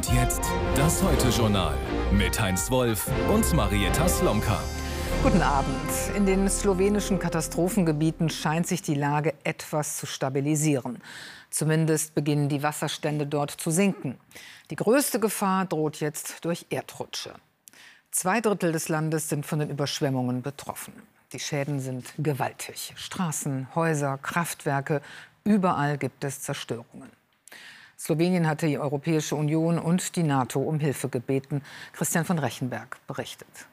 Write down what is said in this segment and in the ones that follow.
Und jetzt das Heute-Journal mit Heinz Wolf und Marietta Slomka. Guten Abend. In den slowenischen Katastrophengebieten scheint sich die Lage etwas zu stabilisieren. Zumindest beginnen die Wasserstände dort zu sinken. Die größte Gefahr droht jetzt durch Erdrutsche. Zwei Drittel des Landes sind von den Überschwemmungen betroffen. Die Schäden sind gewaltig. Straßen, Häuser, Kraftwerke, überall gibt es Zerstörungen. Slowenien hatte die Europäische Union und die NATO um Hilfe gebeten. Christian von Rechenberg berichtet.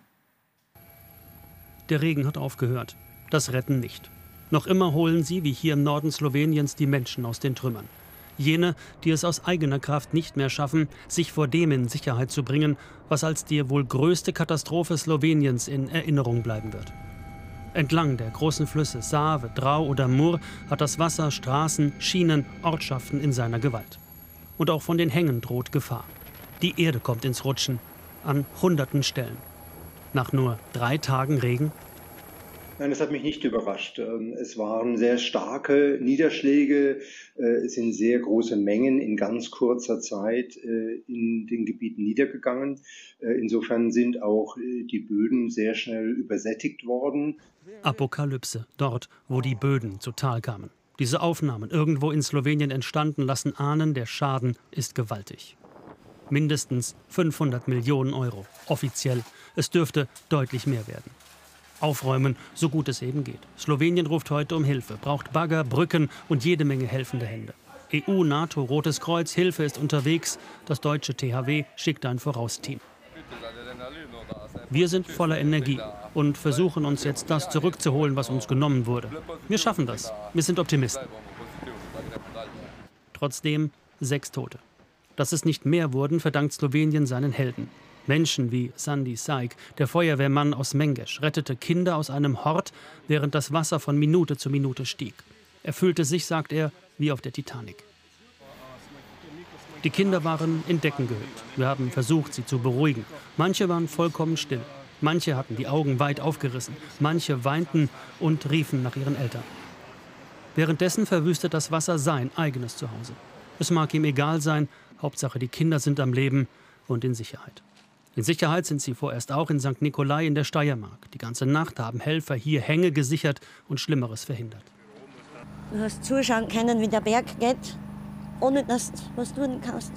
Der Regen hat aufgehört. Das Retten nicht. Noch immer holen sie, wie hier im Norden Sloweniens, die Menschen aus den Trümmern. Jene, die es aus eigener Kraft nicht mehr schaffen, sich vor dem in Sicherheit zu bringen, was als die wohl größte Katastrophe Sloweniens in Erinnerung bleiben wird. Entlang der großen Flüsse Save, Drau oder Mur hat das Wasser Straßen, Schienen, Ortschaften in seiner Gewalt. Und auch von den Hängen droht Gefahr. Die Erde kommt ins Rutschen, an hunderten Stellen. Nach nur drei Tagen Regen? Nein, das hat mich nicht überrascht. Ähm, es waren sehr starke Niederschläge, äh, es sind sehr große Mengen in ganz kurzer Zeit äh, in den Gebieten niedergegangen. Äh, insofern sind auch die Böden sehr schnell übersättigt worden. Apokalypse, dort, wo die Böden zu Tal kamen. Diese Aufnahmen, irgendwo in Slowenien entstanden, lassen ahnen, der Schaden ist gewaltig. Mindestens 500 Millionen Euro, offiziell. Es dürfte deutlich mehr werden. Aufräumen, so gut es eben geht. Slowenien ruft heute um Hilfe, braucht Bagger, Brücken und jede Menge helfende Hände. EU, NATO, Rotes Kreuz, Hilfe ist unterwegs. Das deutsche THW schickt ein Vorausteam. Wir sind voller Energie und versuchen uns jetzt das zurückzuholen, was uns genommen wurde. Wir schaffen das. Wir sind Optimisten. Trotzdem sechs Tote. Dass es nicht mehr wurden, verdankt Slowenien seinen Helden. Menschen wie Sandy Saik, der Feuerwehrmann aus Mengesch, rettete Kinder aus einem Hort, während das Wasser von Minute zu Minute stieg. Er fühlte sich, sagt er, wie auf der Titanic. Die Kinder waren in Decken gehüllt. Wir haben versucht, sie zu beruhigen. Manche waren vollkommen still. Manche hatten die Augen weit aufgerissen. Manche weinten und riefen nach ihren Eltern. Währenddessen verwüstet das Wasser sein eigenes Zuhause. Es mag ihm egal sein, Hauptsache die Kinder sind am Leben und in Sicherheit. In Sicherheit sind sie vorerst auch in St. Nikolai in der Steiermark. Die ganze Nacht haben Helfer hier Hänge gesichert und Schlimmeres verhindert. Du hast zuschauen können, wie der Berg geht ohne dass du was tun kannst.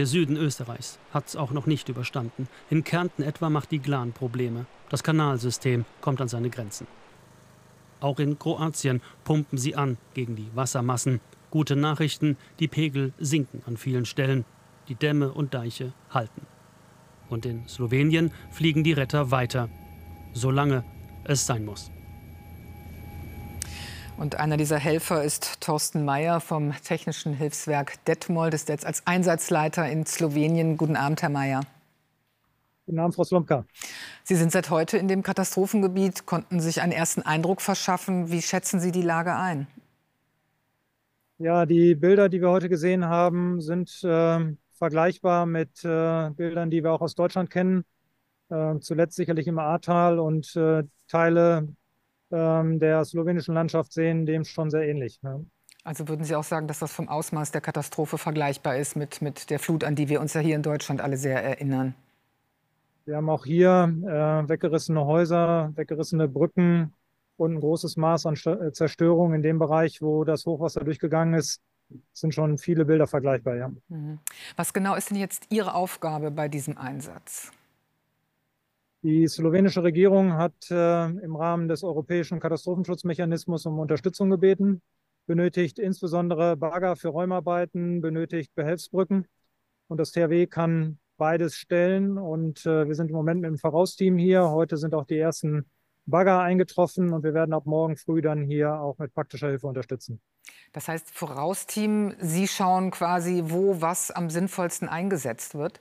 Der Süden Österreichs hat es auch noch nicht überstanden. In Kärnten etwa macht die Glan Probleme. Das Kanalsystem kommt an seine Grenzen. Auch in Kroatien pumpen sie an gegen die Wassermassen. Gute Nachrichten, die Pegel sinken an vielen Stellen. Die Dämme und Deiche halten. Und in Slowenien fliegen die Retter weiter, solange es sein muss. Und einer dieser Helfer ist Thorsten Mayer vom Technischen Hilfswerk Detmold, ist jetzt als Einsatzleiter in Slowenien. Guten Abend, Herr Mayer. Guten Abend, Frau Slomka. Sie sind seit heute in dem Katastrophengebiet, konnten sich einen ersten Eindruck verschaffen. Wie schätzen Sie die Lage ein? Ja, die Bilder, die wir heute gesehen haben, sind äh, vergleichbar mit äh, Bildern, die wir auch aus Deutschland kennen. Äh, zuletzt sicherlich im Ahrtal und äh, Teile der slowenischen Landschaft sehen dem schon sehr ähnlich. Ne? Also würden Sie auch sagen, dass das vom Ausmaß der Katastrophe vergleichbar ist mit, mit der Flut, an die wir uns ja hier in Deutschland alle sehr erinnern? Wir haben auch hier äh, weggerissene Häuser, weggerissene Brücken und ein großes Maß an äh, Zerstörung in dem Bereich, wo das Hochwasser durchgegangen ist. Es sind schon viele Bilder vergleichbar, ja. Mhm. Was genau ist denn jetzt Ihre Aufgabe bei diesem Einsatz? Die slowenische Regierung hat äh, im Rahmen des europäischen Katastrophenschutzmechanismus um Unterstützung gebeten, benötigt insbesondere Bagger für Räumarbeiten, benötigt Behelfsbrücken. Und das THW kann beides stellen. Und äh, wir sind im Moment mit dem Vorausteam hier. Heute sind auch die ersten Bagger eingetroffen und wir werden ab morgen früh dann hier auch mit praktischer Hilfe unterstützen. Das heißt, Vorausteam, Sie schauen quasi, wo was am sinnvollsten eingesetzt wird?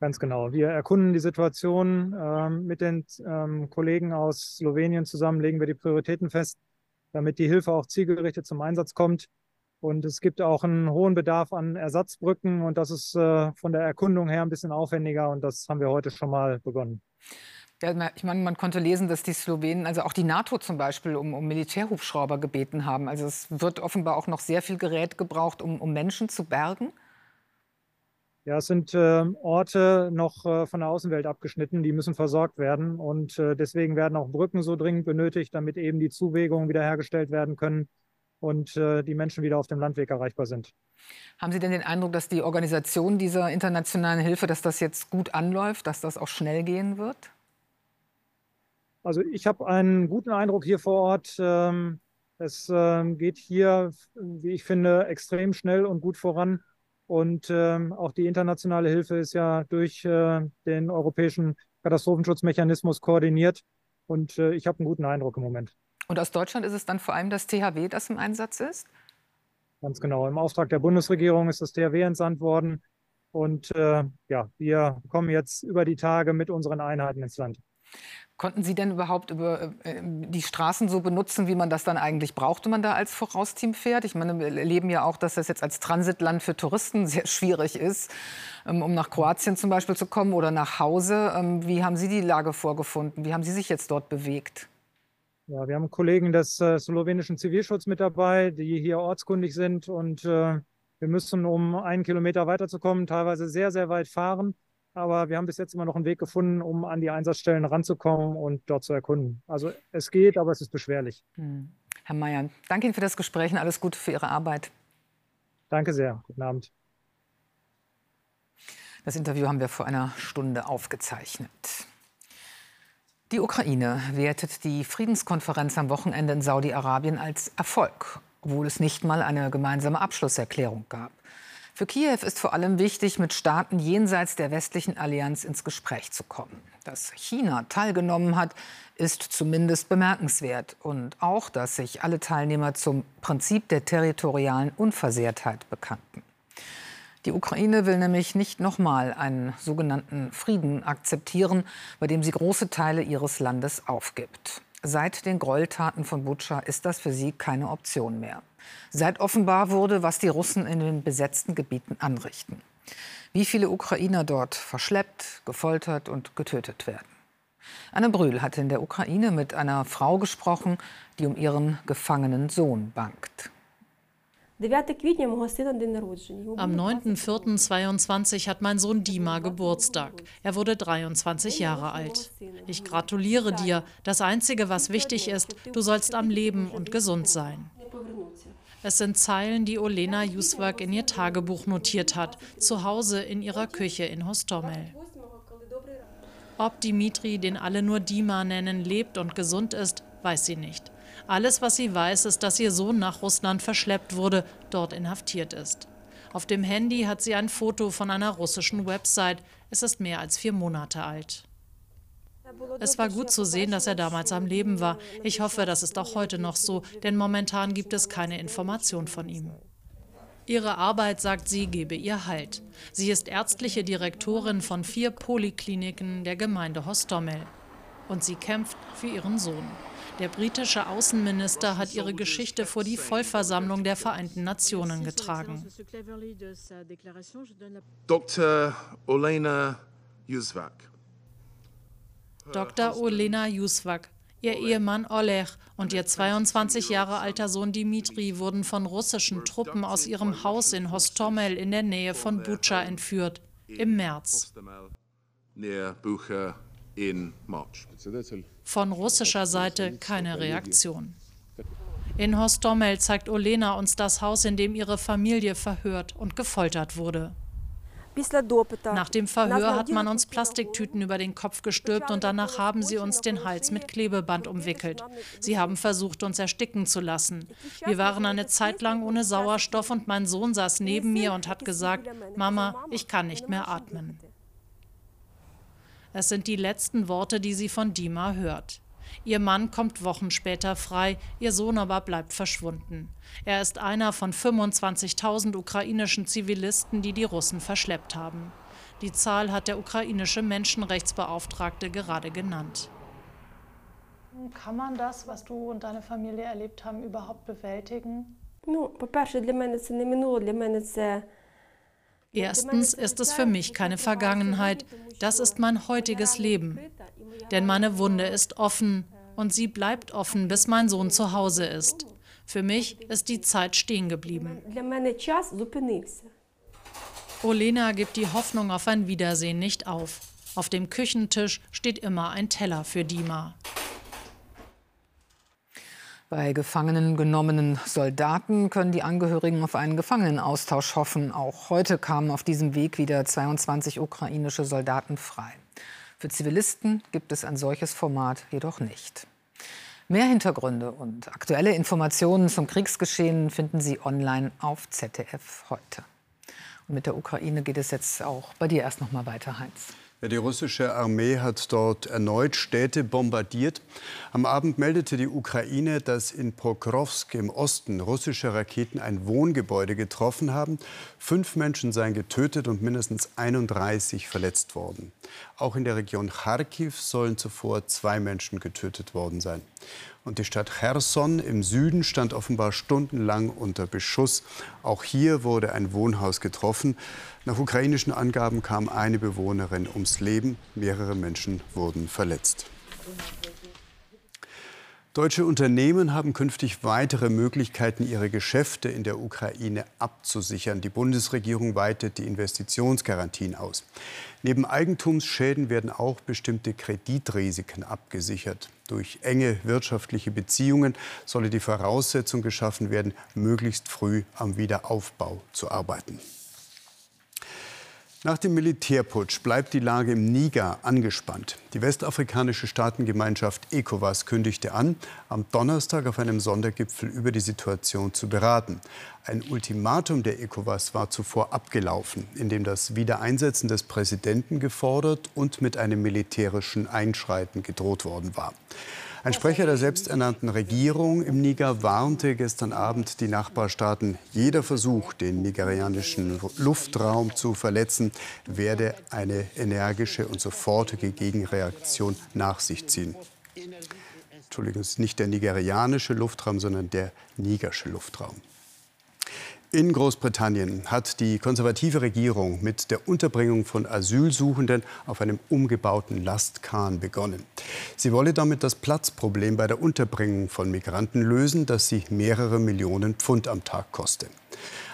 Ganz genau. Wir erkunden die Situation ähm, mit den ähm, Kollegen aus Slowenien zusammen, legen wir die Prioritäten fest, damit die Hilfe auch zielgerichtet zum Einsatz kommt. Und es gibt auch einen hohen Bedarf an Ersatzbrücken und das ist äh, von der Erkundung her ein bisschen aufwendiger und das haben wir heute schon mal begonnen. Ja, ich meine, man konnte lesen, dass die Slowenen, also auch die NATO zum Beispiel, um, um Militärhubschrauber gebeten haben. Also es wird offenbar auch noch sehr viel Gerät gebraucht, um, um Menschen zu bergen. Ja, es sind äh, Orte noch äh, von der Außenwelt abgeschnitten, die müssen versorgt werden. Und äh, deswegen werden auch Brücken so dringend benötigt, damit eben die Zuwegungen wiederhergestellt werden können und äh, die Menschen wieder auf dem Landweg erreichbar sind. Haben Sie denn den Eindruck, dass die Organisation dieser internationalen Hilfe, dass das jetzt gut anläuft, dass das auch schnell gehen wird? Also ich habe einen guten Eindruck hier vor Ort. Ähm, es ähm, geht hier, wie ich finde, extrem schnell und gut voran. Und ähm, auch die internationale Hilfe ist ja durch äh, den europäischen Katastrophenschutzmechanismus koordiniert. Und äh, ich habe einen guten Eindruck im Moment. Und aus Deutschland ist es dann vor allem das THW, das im Einsatz ist? Ganz genau. Im Auftrag der Bundesregierung ist das THW entsandt worden. Und äh, ja, wir kommen jetzt über die Tage mit unseren Einheiten ins Land. Konnten Sie denn überhaupt über äh, die Straßen so benutzen, wie man das dann eigentlich braucht, wenn man da als Vorausteam fährt? Ich meine, wir erleben ja auch, dass das jetzt als Transitland für Touristen sehr schwierig ist, ähm, um nach Kroatien zum Beispiel zu kommen oder nach Hause. Ähm, wie haben Sie die Lage vorgefunden? Wie haben Sie sich jetzt dort bewegt? Ja, wir haben Kollegen des äh, slowenischen Zivilschutzes mit dabei, die hier ortskundig sind und äh, wir müssen, um einen Kilometer weiterzukommen, teilweise sehr, sehr weit fahren. Aber wir haben bis jetzt immer noch einen Weg gefunden, um an die Einsatzstellen ranzukommen und dort zu erkunden. Also es geht, aber es ist beschwerlich. Hm. Herr Mayer, danke Ihnen für das Gespräch und alles Gute für Ihre Arbeit. Danke sehr. Guten Abend. Das Interview haben wir vor einer Stunde aufgezeichnet. Die Ukraine wertet die Friedenskonferenz am Wochenende in Saudi-Arabien als Erfolg, obwohl es nicht mal eine gemeinsame Abschlusserklärung gab. Für Kiew ist vor allem wichtig, mit Staaten jenseits der westlichen Allianz ins Gespräch zu kommen. Dass China teilgenommen hat, ist zumindest bemerkenswert. Und auch, dass sich alle Teilnehmer zum Prinzip der territorialen Unversehrtheit bekannten. Die Ukraine will nämlich nicht nochmal einen sogenannten Frieden akzeptieren, bei dem sie große Teile ihres Landes aufgibt. Seit den Gräueltaten von Butscha ist das für sie keine Option mehr. Seit offenbar wurde, was die Russen in den besetzten Gebieten anrichten. Wie viele Ukrainer dort verschleppt, gefoltert und getötet werden. Anne Brühl hat in der Ukraine mit einer Frau gesprochen, die um ihren gefangenen Sohn bangt. Am 9.4.22 hat mein Sohn Dima Geburtstag. Er wurde 23 Jahre alt. Ich gratuliere dir. Das Einzige, was wichtig ist, du sollst am Leben und gesund sein. Es sind Zeilen, die Olena Juswak in ihr Tagebuch notiert hat, zu Hause in ihrer Küche in Hostomel. Ob Dimitri, den alle nur Dima nennen, lebt und gesund ist, weiß sie nicht. Alles, was sie weiß, ist, dass ihr Sohn nach Russland verschleppt wurde, dort inhaftiert ist. Auf dem Handy hat sie ein Foto von einer russischen Website. Es ist mehr als vier Monate alt. Es war gut zu sehen, dass er damals am Leben war. Ich hoffe, das ist auch heute noch so, denn momentan gibt es keine Information von ihm. Ihre Arbeit, sagt sie, gebe ihr Halt. Sie ist ärztliche Direktorin von vier Polikliniken der Gemeinde Hostomel. Und sie kämpft für ihren Sohn. Der britische Außenminister hat ihre Geschichte vor die Vollversammlung der Vereinten Nationen getragen. Dr. Olena Yusvak. Dr. Olena Yusvak, ihr Ehemann Oleg und ihr 22 Jahre alter Sohn Dimitri wurden von russischen Truppen aus ihrem Haus in Hostomel in der Nähe von Bucha entführt. Im März. Von russischer Seite keine Reaktion. In Hostomel zeigt Olena uns das Haus, in dem ihre Familie verhört und gefoltert wurde. Nach dem Verhör hat man uns Plastiktüten über den Kopf gestülpt und danach haben sie uns den Hals mit Klebeband umwickelt. Sie haben versucht, uns ersticken zu lassen. Wir waren eine Zeit lang ohne Sauerstoff und mein Sohn saß neben mir und hat gesagt, Mama, ich kann nicht mehr atmen. Es sind die letzten Worte, die sie von Dima hört. Ihr Mann kommt Wochen später frei, ihr Sohn aber bleibt verschwunden. Er ist einer von 25.000 ukrainischen Zivilisten, die die Russen verschleppt haben. Die Zahl hat der ukrainische Menschenrechtsbeauftragte gerade genannt. Kann man das, was du und deine Familie erlebt haben, überhaupt bewältigen? Erstens ist es für mich keine Vergangenheit, das ist mein heutiges Leben. Denn meine Wunde ist offen und sie bleibt offen, bis mein Sohn zu Hause ist. Für mich ist die Zeit stehen geblieben. Olena gibt die Hoffnung auf ein Wiedersehen nicht auf. Auf dem Küchentisch steht immer ein Teller für Dima. Bei Gefangenen genommenen Soldaten können die Angehörigen auf einen Gefangenenaustausch hoffen. Auch heute kamen auf diesem Weg wieder 22 ukrainische Soldaten frei. Für Zivilisten gibt es ein solches Format jedoch nicht. Mehr Hintergründe und aktuelle Informationen zum Kriegsgeschehen finden Sie online auf ZDF heute. Und mit der Ukraine geht es jetzt auch bei dir erst noch mal weiter, Heinz. Ja, die russische Armee hat dort erneut Städte bombardiert. Am Abend meldete die Ukraine, dass in Pokrovsk im Osten russische Raketen ein Wohngebäude getroffen haben. Fünf Menschen seien getötet und mindestens 31 verletzt worden. Auch in der Region Kharkiv sollen zuvor zwei Menschen getötet worden sein. Und die Stadt Cherson im Süden stand offenbar stundenlang unter Beschuss. Auch hier wurde ein Wohnhaus getroffen. Nach ukrainischen Angaben kam eine Bewohnerin ums Leben. Mehrere Menschen wurden verletzt. Deutsche Unternehmen haben künftig weitere Möglichkeiten, ihre Geschäfte in der Ukraine abzusichern. Die Bundesregierung weitet die Investitionsgarantien aus. Neben Eigentumsschäden werden auch bestimmte Kreditrisiken abgesichert. Durch enge wirtschaftliche Beziehungen solle die Voraussetzung geschaffen werden, möglichst früh am Wiederaufbau zu arbeiten. Nach dem Militärputsch bleibt die Lage im Niger angespannt. Die westafrikanische Staatengemeinschaft ECOWAS kündigte an, am Donnerstag auf einem Sondergipfel über die Situation zu beraten. Ein Ultimatum der ECOWAS war zuvor abgelaufen, in dem das Wiedereinsetzen des Präsidenten gefordert und mit einem militärischen Einschreiten gedroht worden war. Ein Sprecher der selbsternannten Regierung im Niger warnte gestern Abend die Nachbarstaaten, jeder Versuch, den nigerianischen Luftraum zu verletzen, werde eine energische und sofortige Gegenreaktion nach sich ziehen. Entschuldigung, nicht der nigerianische Luftraum, sondern der nigersche Luftraum. In Großbritannien hat die konservative Regierung mit der Unterbringung von Asylsuchenden auf einem umgebauten Lastkahn begonnen. Sie wolle damit das Platzproblem bei der Unterbringung von Migranten lösen, das sie mehrere Millionen Pfund am Tag koste.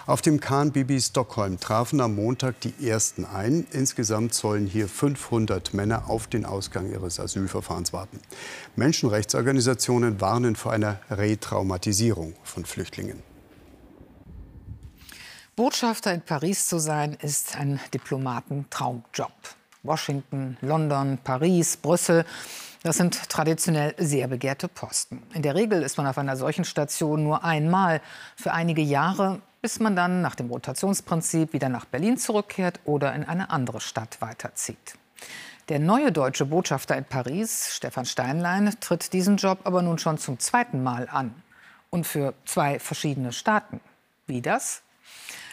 Auf dem Kahn Bibi Stockholm trafen am Montag die ersten ein. Insgesamt sollen hier 500 Männer auf den Ausgang ihres Asylverfahrens warten. Menschenrechtsorganisationen warnen vor einer Retraumatisierung von Flüchtlingen. Botschafter in Paris zu sein, ist ein Diplomatentraumjob. Washington, London, Paris, Brüssel. Das sind traditionell sehr begehrte Posten. In der Regel ist man auf einer solchen Station nur einmal für einige Jahre, bis man dann nach dem Rotationsprinzip wieder nach Berlin zurückkehrt oder in eine andere Stadt weiterzieht. Der neue deutsche Botschafter in Paris, Stefan Steinlein, tritt diesen Job aber nun schon zum zweiten Mal an. Und für zwei verschiedene Staaten. Wie das?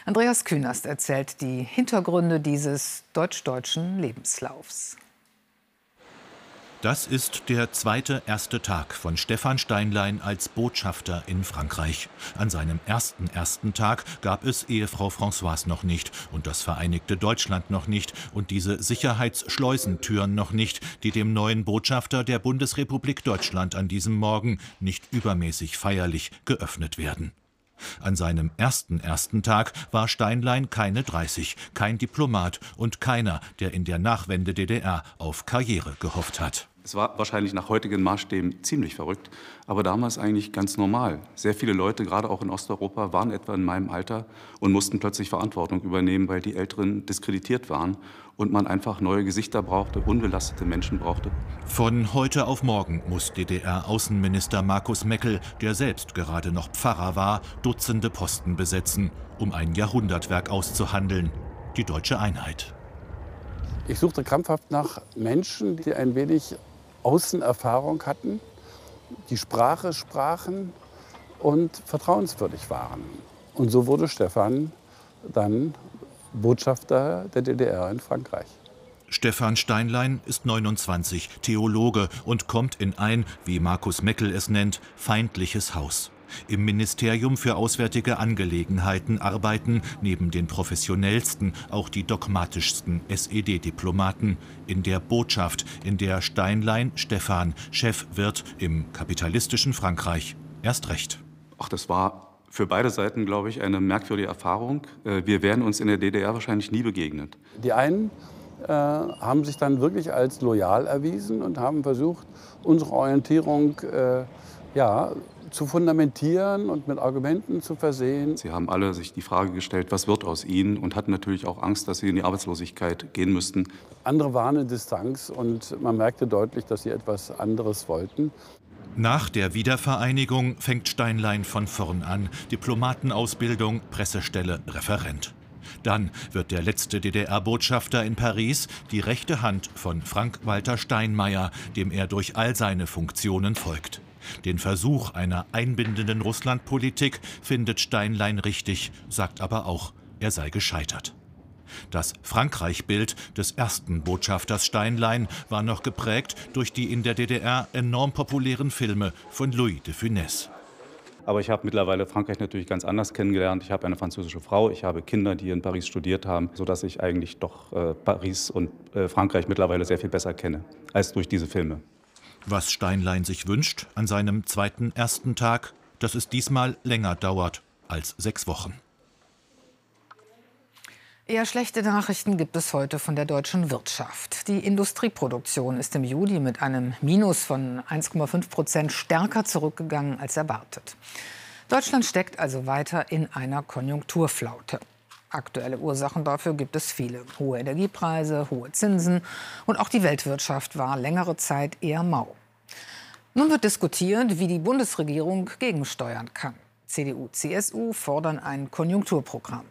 Andreas Künast erzählt die Hintergründe dieses deutsch-deutschen Lebenslaufs. Das ist der zweite erste Tag von Stefan Steinlein als Botschafter in Frankreich. An seinem ersten ersten Tag gab es Ehefrau Françoise noch nicht und das Vereinigte Deutschland noch nicht und diese Sicherheitsschleusentüren noch nicht, die dem neuen Botschafter der Bundesrepublik Deutschland an diesem Morgen nicht übermäßig feierlich geöffnet werden. An seinem ersten ersten Tag war Steinlein keine 30, kein Diplomat und keiner, der in der Nachwende-DDR auf Karriere gehofft hat. Es war wahrscheinlich nach heutigen Maßstäben ziemlich verrückt, aber damals eigentlich ganz normal. Sehr viele Leute, gerade auch in Osteuropa, waren etwa in meinem Alter und mussten plötzlich Verantwortung übernehmen, weil die Älteren diskreditiert waren und man einfach neue Gesichter brauchte, unbelastete Menschen brauchte. Von heute auf morgen muss DDR-Außenminister Markus Meckel, der selbst gerade noch Pfarrer war, Dutzende Posten besetzen, um ein Jahrhundertwerk auszuhandeln, die deutsche Einheit. Ich suchte krampfhaft nach Menschen, die ein wenig Außenerfahrung hatten, die Sprache sprachen und vertrauenswürdig waren. Und so wurde Stefan dann Botschafter der DDR in Frankreich. Stefan Steinlein ist 29, Theologe und kommt in ein, wie Markus Meckel es nennt, feindliches Haus. Im Ministerium für Auswärtige Angelegenheiten arbeiten neben den professionellsten auch die dogmatischsten SED-Diplomaten. In der Botschaft, in der Steinlein Stefan Chef wird im kapitalistischen Frankreich erst recht. Ach, das war für beide Seiten, glaube ich, eine merkwürdige Erfahrung. Äh, wir wären uns in der DDR wahrscheinlich nie begegnet. Die einen äh, haben sich dann wirklich als loyal erwiesen und haben versucht, unsere Orientierung äh, ja, zu fundamentieren und mit Argumenten zu versehen. Sie haben alle sich die Frage gestellt, was wird aus ihnen und hatten natürlich auch Angst, dass sie in die Arbeitslosigkeit gehen müssten. Andere waren in Distanz und man merkte deutlich, dass sie etwas anderes wollten. Nach der Wiedervereinigung fängt Steinlein von vorn an. Diplomatenausbildung, Pressestelle, Referent. Dann wird der letzte DDR-Botschafter in Paris die rechte Hand von Frank-Walter Steinmeier, dem er durch all seine Funktionen folgt. Den Versuch einer einbindenden Russlandpolitik findet Steinlein richtig, sagt aber auch, er sei gescheitert. Das Frankreich-Bild des ersten Botschafters Steinlein war noch geprägt durch die in der DDR enorm populären Filme von Louis de Funès. Aber ich habe mittlerweile Frankreich natürlich ganz anders kennengelernt. Ich habe eine französische Frau, ich habe Kinder, die in Paris studiert haben, sodass ich eigentlich doch äh, Paris und äh, Frankreich mittlerweile sehr viel besser kenne als durch diese Filme. Was Steinlein sich wünscht an seinem zweiten ersten Tag, dass es diesmal länger dauert als sechs Wochen. Eher schlechte Nachrichten gibt es heute von der deutschen Wirtschaft. Die Industrieproduktion ist im Juli mit einem Minus von 1,5 Prozent stärker zurückgegangen als erwartet. Deutschland steckt also weiter in einer Konjunkturflaute. Aktuelle Ursachen dafür gibt es viele. Hohe Energiepreise, hohe Zinsen und auch die Weltwirtschaft war längere Zeit eher mau. Nun wird diskutiert, wie die Bundesregierung gegensteuern kann. CDU, CSU fordern ein Konjunkturprogramm.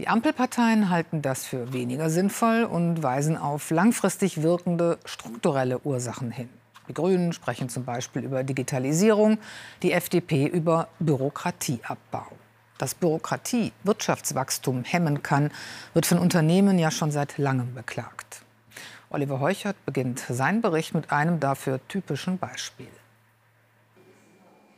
Die Ampelparteien halten das für weniger sinnvoll und weisen auf langfristig wirkende strukturelle Ursachen hin. Die Grünen sprechen zum Beispiel über Digitalisierung, die FDP über Bürokratieabbau. Dass Bürokratie Wirtschaftswachstum hemmen kann, wird von Unternehmen ja schon seit langem beklagt. Oliver Heuchert beginnt seinen Bericht mit einem dafür typischen Beispiel.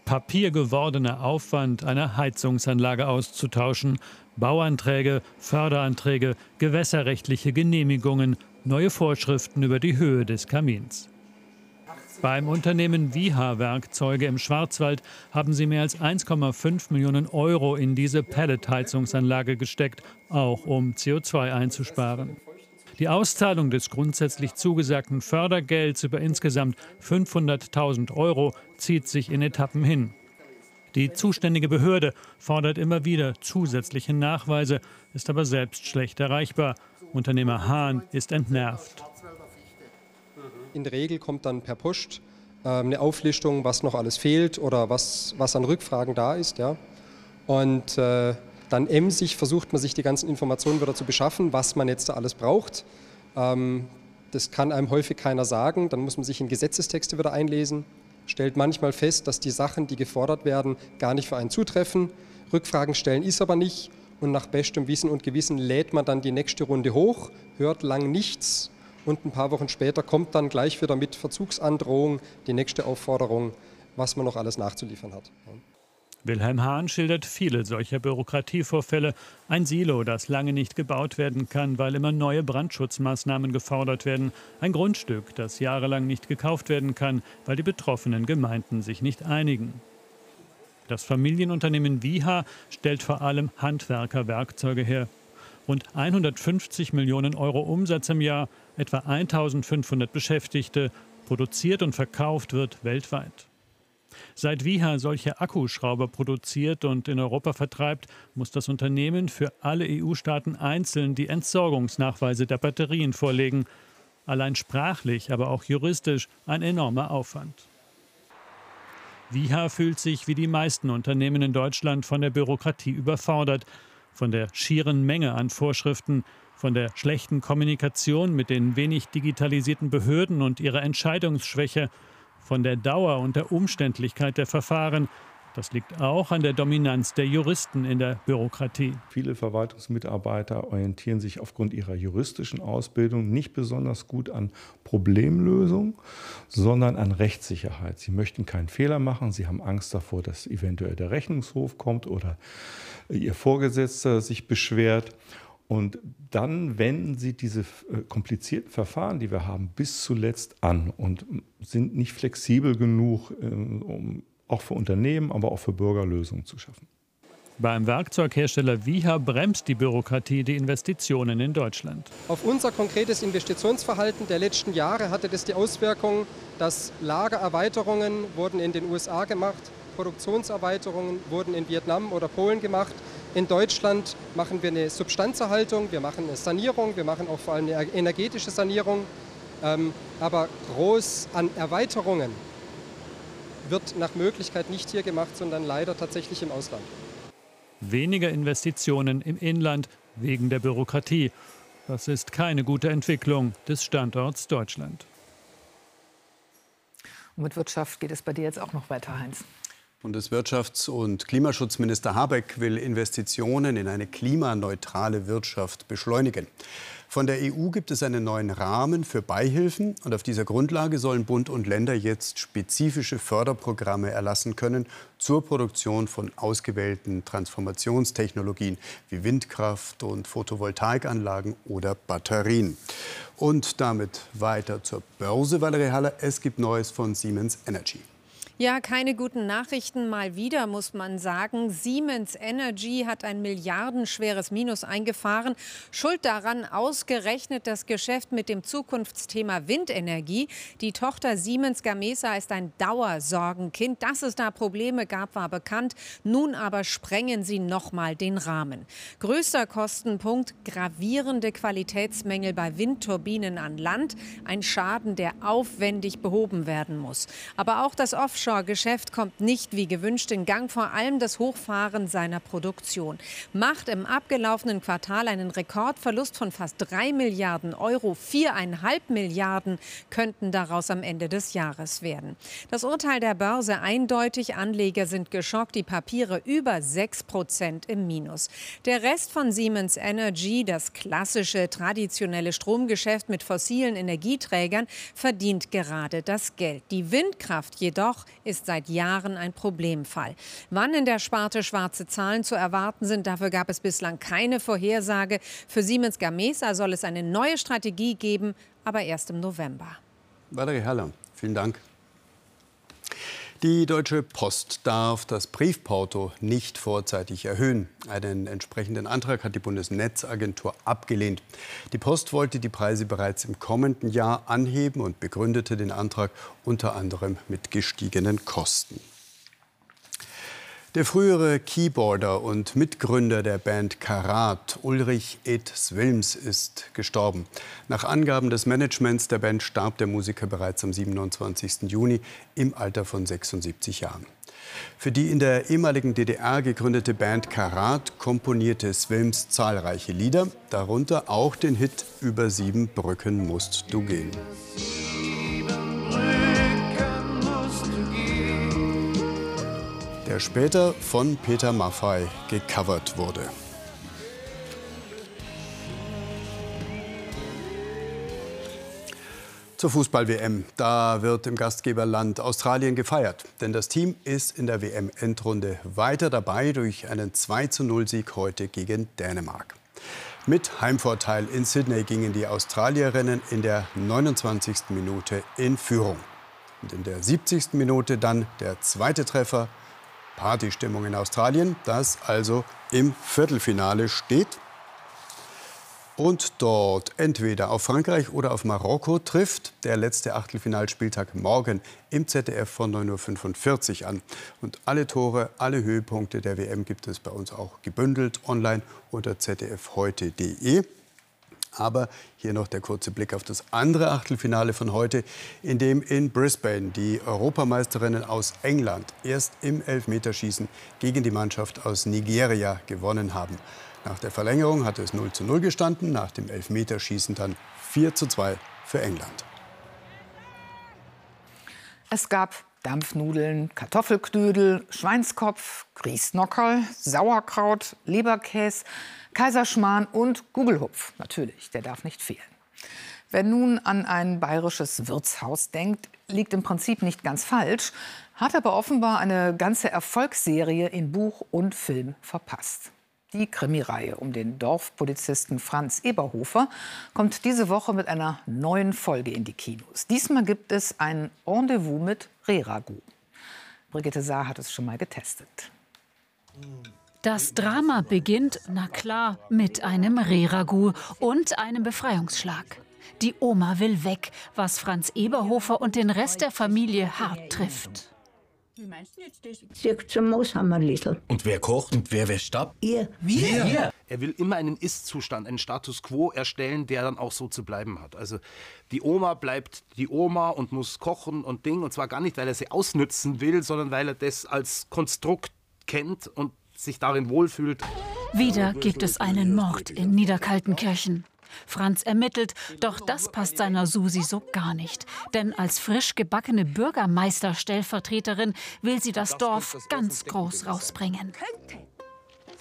Papiergewordener Aufwand, eine Heizungsanlage auszutauschen, Bauanträge, Förderanträge, gewässerrechtliche Genehmigungen, neue Vorschriften über die Höhe des Kamins. Beim Unternehmen Viha Werkzeuge im Schwarzwald haben sie mehr als 1,5 Millionen Euro in diese Pelletheizungsanlage gesteckt, auch um CO2 einzusparen. Die Auszahlung des grundsätzlich zugesagten Fördergelds über insgesamt 500.000 Euro zieht sich in Etappen hin. Die zuständige Behörde fordert immer wieder zusätzliche Nachweise, ist aber selbst schlecht erreichbar. Unternehmer Hahn ist entnervt. In der Regel kommt dann per Post äh, eine Auflistung, was noch alles fehlt oder was, was an Rückfragen da ist. Ja. Und äh, dann emsig versucht man sich die ganzen Informationen wieder zu beschaffen, was man jetzt da alles braucht. Ähm, das kann einem häufig keiner sagen. Dann muss man sich in Gesetzestexte wieder einlesen stellt manchmal fest, dass die Sachen, die gefordert werden, gar nicht für einen zutreffen. Rückfragen stellen ist aber nicht und nach bestem Wissen und Gewissen lädt man dann die nächste Runde hoch, hört lang nichts und ein paar Wochen später kommt dann gleich wieder mit Verzugsandrohung die nächste Aufforderung, was man noch alles nachzuliefern hat. Wilhelm Hahn schildert viele solcher Bürokratievorfälle. Ein Silo, das lange nicht gebaut werden kann, weil immer neue Brandschutzmaßnahmen gefordert werden. Ein Grundstück, das jahrelang nicht gekauft werden kann, weil die betroffenen Gemeinden sich nicht einigen. Das Familienunternehmen Viha stellt vor allem Handwerkerwerkzeuge her. Rund 150 Millionen Euro Umsatz im Jahr, etwa 1500 Beschäftigte. Produziert und verkauft wird weltweit. Seit Viha solche Akkuschrauber produziert und in Europa vertreibt, muss das Unternehmen für alle EU-Staaten einzeln die Entsorgungsnachweise der Batterien vorlegen. Allein sprachlich, aber auch juristisch ein enormer Aufwand. Viha fühlt sich wie die meisten Unternehmen in Deutschland von der Bürokratie überfordert, von der schieren Menge an Vorschriften, von der schlechten Kommunikation mit den wenig digitalisierten Behörden und ihrer Entscheidungsschwäche von der Dauer und der Umständlichkeit der Verfahren. Das liegt auch an der Dominanz der Juristen in der Bürokratie. Viele Verwaltungsmitarbeiter orientieren sich aufgrund ihrer juristischen Ausbildung nicht besonders gut an Problemlösung, sondern an Rechtssicherheit. Sie möchten keinen Fehler machen, sie haben Angst davor, dass eventuell der Rechnungshof kommt oder ihr Vorgesetzter sich beschwert. Und dann wenden sie diese äh, komplizierten Verfahren, die wir haben, bis zuletzt an und sind nicht flexibel genug, äh, um auch für Unternehmen, aber auch für Bürger Lösungen zu schaffen. Beim Werkzeughersteller Viha bremst die Bürokratie die Investitionen in Deutschland. Auf unser konkretes Investitionsverhalten der letzten Jahre hatte das die Auswirkung, dass Lagererweiterungen wurden in den USA gemacht, Produktionserweiterungen wurden in Vietnam oder Polen gemacht. In Deutschland machen wir eine Substanzerhaltung, wir machen eine Sanierung, wir machen auch vor allem eine energetische Sanierung. Ähm, aber groß an Erweiterungen wird nach Möglichkeit nicht hier gemacht, sondern leider tatsächlich im Ausland. Weniger Investitionen im Inland wegen der Bürokratie. Das ist keine gute Entwicklung des Standorts Deutschland. Und mit Wirtschaft geht es bei dir jetzt auch noch weiter, Heinz. Bundeswirtschafts- und Klimaschutzminister Habeck will Investitionen in eine klimaneutrale Wirtschaft beschleunigen. Von der EU gibt es einen neuen Rahmen für Beihilfen und auf dieser Grundlage sollen Bund und Länder jetzt spezifische Förderprogramme erlassen können zur Produktion von ausgewählten Transformationstechnologien wie Windkraft und Photovoltaikanlagen oder Batterien. Und damit weiter zur Börse, Valerie Haller. Es gibt Neues von Siemens Energy. Ja, keine guten Nachrichten mal wieder, muss man sagen. Siemens Energy hat ein milliardenschweres Minus eingefahren. Schuld daran ausgerechnet das Geschäft mit dem Zukunftsthema Windenergie. Die Tochter Siemens Gamesa ist ein Dauersorgenkind. Dass es da Probleme gab, war bekannt. Nun aber sprengen sie nochmal den Rahmen. Größter Kostenpunkt gravierende Qualitätsmängel bei Windturbinen an Land. Ein Schaden, der aufwendig behoben werden muss. Aber auch das Offshore Offshore-Geschäft kommt nicht wie gewünscht in Gang, vor allem das Hochfahren seiner Produktion. Macht im abgelaufenen Quartal einen Rekordverlust von fast 3 Milliarden Euro. Viereinhalb Milliarden könnten daraus am Ende des Jahres werden. Das Urteil der Börse eindeutig. Anleger sind geschockt. Die Papiere über 6 Prozent im Minus. Der Rest von Siemens Energy, das klassische traditionelle Stromgeschäft mit fossilen Energieträgern, verdient gerade das Geld. Die Windkraft jedoch ist seit Jahren ein Problemfall. Wann in der Sparte schwarze Zahlen zu erwarten sind, dafür gab es bislang keine Vorhersage. Für Siemens Gamesa soll es eine neue Strategie geben, aber erst im November. Valerie Haller, vielen Dank. Die Deutsche Post darf das Briefporto nicht vorzeitig erhöhen. Einen entsprechenden Antrag hat die Bundesnetzagentur abgelehnt. Die Post wollte die Preise bereits im kommenden Jahr anheben und begründete den Antrag unter anderem mit gestiegenen Kosten. Der frühere Keyboarder und Mitgründer der Band Karat, Ulrich Ed Swilms, ist gestorben. Nach Angaben des Managements der Band starb der Musiker bereits am 27. Juni im Alter von 76 Jahren. Für die in der ehemaligen DDR gegründete Band Karat komponierte Swilms zahlreiche Lieder, darunter auch den Hit Über sieben Brücken musst du gehen. Der später von Peter Maffay gecovert wurde. Zur Fußball-WM. Da wird im Gastgeberland Australien gefeiert. Denn das Team ist in der WM-Endrunde weiter dabei durch einen 2-0-Sieg heute gegen Dänemark. Mit Heimvorteil in Sydney gingen die Australierinnen in der 29. Minute in Führung. Und in der 70. Minute dann der zweite Treffer Partystimmung in Australien, das also im Viertelfinale steht und dort entweder auf Frankreich oder auf Marokko trifft. Der letzte Achtelfinalspieltag morgen im ZDF von 9.45 Uhr an. Und alle Tore, alle Höhepunkte der WM gibt es bei uns auch gebündelt online unter zdfheute.de. Aber hier noch der kurze Blick auf das andere Achtelfinale von heute, in dem in Brisbane die Europameisterinnen aus England erst im Elfmeterschießen gegen die Mannschaft aus Nigeria gewonnen haben. Nach der Verlängerung hat es 0 zu 0 gestanden, nach dem Elfmeterschießen dann 4 zu 2 für England. Es gab Dampfnudeln, Kartoffelknödel, Schweinskopf, Grießnockerl, Sauerkraut, Leberkäse, Kaiserschmarrn und Gugelhupf. Natürlich, der darf nicht fehlen. Wer nun an ein bayerisches Wirtshaus denkt, liegt im Prinzip nicht ganz falsch, hat aber offenbar eine ganze Erfolgsserie in Buch und Film verpasst. Die Krimireihe um den Dorfpolizisten Franz Eberhofer kommt diese Woche mit einer neuen Folge in die Kinos. Diesmal gibt es ein Rendezvous mit Reragu. Brigitte Saar hat es schon mal getestet. Das Drama beginnt, na klar, mit einem Rehragout und einem Befreiungsschlag. Die Oma will weg, was Franz Eberhofer und den Rest der Familie hart trifft. Und wer kocht und wer wäscht ab? Ihr. Wir? Wir? Er will immer einen Ist-Zustand, einen Status quo erstellen, der dann auch so zu bleiben hat. Also die Oma bleibt die Oma und muss kochen und Ding. Und zwar gar nicht, weil er sie ausnützen will, sondern weil er das als Konstrukt kennt und sich darin wohlfühlt. Wieder gibt es einen Mord in Niederkaltenkirchen. Franz ermittelt, doch das passt seiner Susi so gar nicht. Denn als frisch gebackene Bürgermeisterstellvertreterin will sie das Dorf ganz groß rausbringen.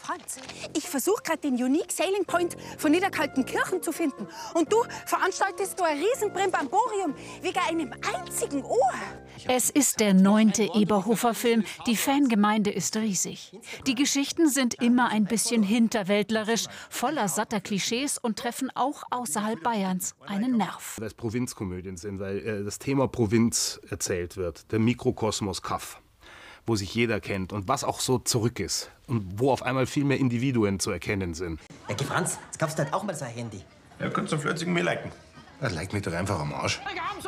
Franz, ich versuche gerade den Unique Sailing Point von Niederkaltenkirchen zu finden. Und du veranstaltest da ein Riesenbrimbamborium wegen einem einzigen Ohr. Es ist der neunte Eberhofer-Film. Die Fangemeinde ist riesig. Die Geschichten sind immer ein bisschen hinterwäldlerisch, voller satter Klischees und treffen auch außerhalb Bayerns einen Nerv. Weil es Provinzkomödien sind, weil äh, das Thema Provinz erzählt wird. Der Mikrokosmos Kaff, wo sich jeder kennt und was auch so zurück ist. Und wo auf einmal viel mehr Individuen zu erkennen sind. Ja, Franz, jetzt kaufst du halt auch mal so ein Handy. Ja, kannst du flötzigen mir liken. Das leicht mich doch einfach am Arsch.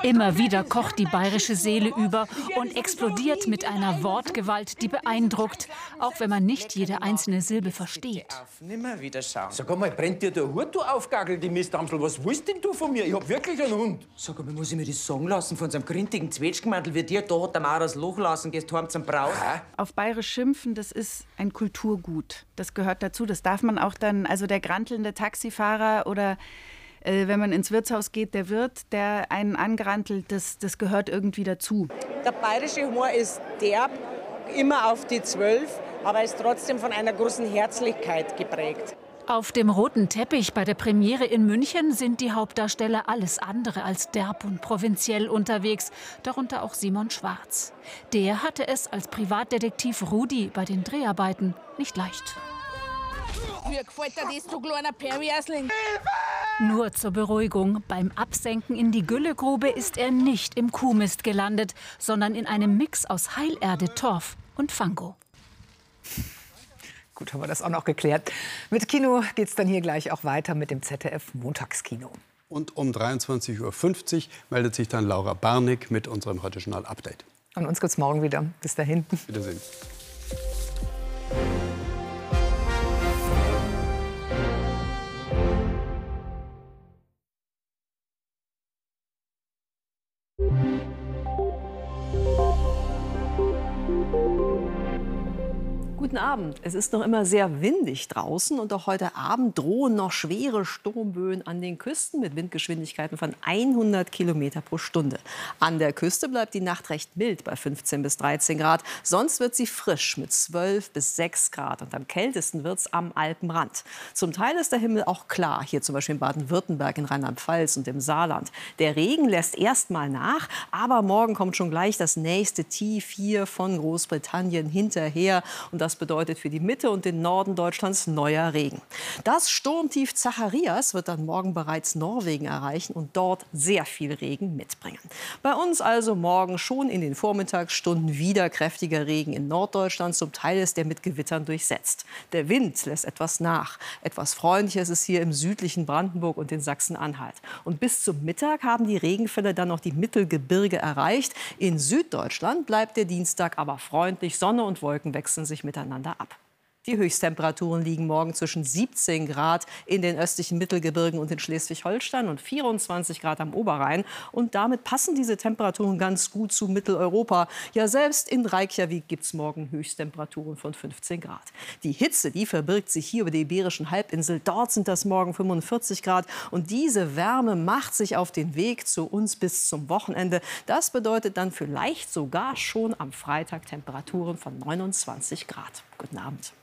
Immer wieder kocht die bayerische Seele über und explodiert mit einer Wortgewalt, die beeindruckt, auch wenn man nicht jede einzelne Silbe versteht. Nimmer wieder schauen. Sag einmal, brennt dir der Hut, du Aufgagel, die Mistdamsel? Was willst denn du von mir? Ich hab wirklich einen Hund. Sag einmal, muss ich mir das sagen lassen von so einem grintigen Zwetschgenmantel wie dir? Da hat der Mauer das Loch lassen, gehst heim zum Braus. Auf Bayerisch schimpfen, das ist ein Kulturgut. Das gehört dazu. Das darf man auch dann, also der grantelnde Taxifahrer oder äh, wenn man ins Wirtshaus geht, der Wirt, der einen angrantelt, das, das gehört irgendwie dazu. Der bayerische Humor ist derb, immer auf die Zwölf, aber ist trotzdem von einer großen Herzlichkeit geprägt. Auf dem roten Teppich bei der Premiere in München sind die Hauptdarsteller alles andere als derb und provinziell unterwegs, darunter auch Simon Schwarz. Der hatte es als Privatdetektiv Rudi bei den Dreharbeiten nicht leicht. Nur zur Beruhigung, beim Absenken in die Güllegrube ist er nicht im Kuhmist gelandet, sondern in einem Mix aus Heilerde, Torf und Fango. Gut, haben wir das auch noch geklärt. Mit Kino geht es dann hier gleich auch weiter mit dem ZDF Montagskino. Und um 23.50 Uhr meldet sich dann Laura Barnick mit unserem Heute Journal Update. Und uns geht's morgen wieder. Bis dahin. Wiedersehen. Abend. Es ist noch immer sehr windig draußen und auch heute Abend drohen noch schwere Sturmböen an den Küsten mit Windgeschwindigkeiten von 100 Kilometer pro Stunde. An der Küste bleibt die Nacht recht mild bei 15 bis 13 Grad. Sonst wird sie frisch mit 12 bis 6 Grad und am kältesten wird es am Alpenrand. Zum Teil ist der Himmel auch klar, hier zum Beispiel in Baden-Württemberg, in Rheinland-Pfalz und im Saarland. Der Regen lässt erst mal nach, aber morgen kommt schon gleich das nächste Tief hier von Großbritannien hinterher und das bedeutet für die Mitte und den Norden Deutschlands neuer Regen. Das Sturmtief Zacharias wird dann morgen bereits Norwegen erreichen und dort sehr viel Regen mitbringen. Bei uns also morgen schon in den Vormittagsstunden wieder kräftiger Regen in Norddeutschland. Zum Teil ist der mit Gewittern durchsetzt. Der Wind lässt etwas nach. Etwas freundlicher ist es hier im südlichen Brandenburg und in Sachsen-Anhalt. Und bis zum Mittag haben die Regenfälle dann noch die Mittelgebirge erreicht. In Süddeutschland bleibt der Dienstag aber freundlich. Sonne und Wolken wechseln sich miteinander ab. Die Höchsttemperaturen liegen morgen zwischen 17 Grad in den östlichen Mittelgebirgen und in Schleswig-Holstein und 24 Grad am Oberrhein. Und damit passen diese Temperaturen ganz gut zu Mitteleuropa. Ja, selbst in Reykjavik gibt es morgen Höchsttemperaturen von 15 Grad. Die Hitze, die verbirgt sich hier über der Iberischen Halbinsel. Dort sind das morgen 45 Grad. Und diese Wärme macht sich auf den Weg zu uns bis zum Wochenende. Das bedeutet dann vielleicht sogar schon am Freitag Temperaturen von 29 Grad. Guten Abend.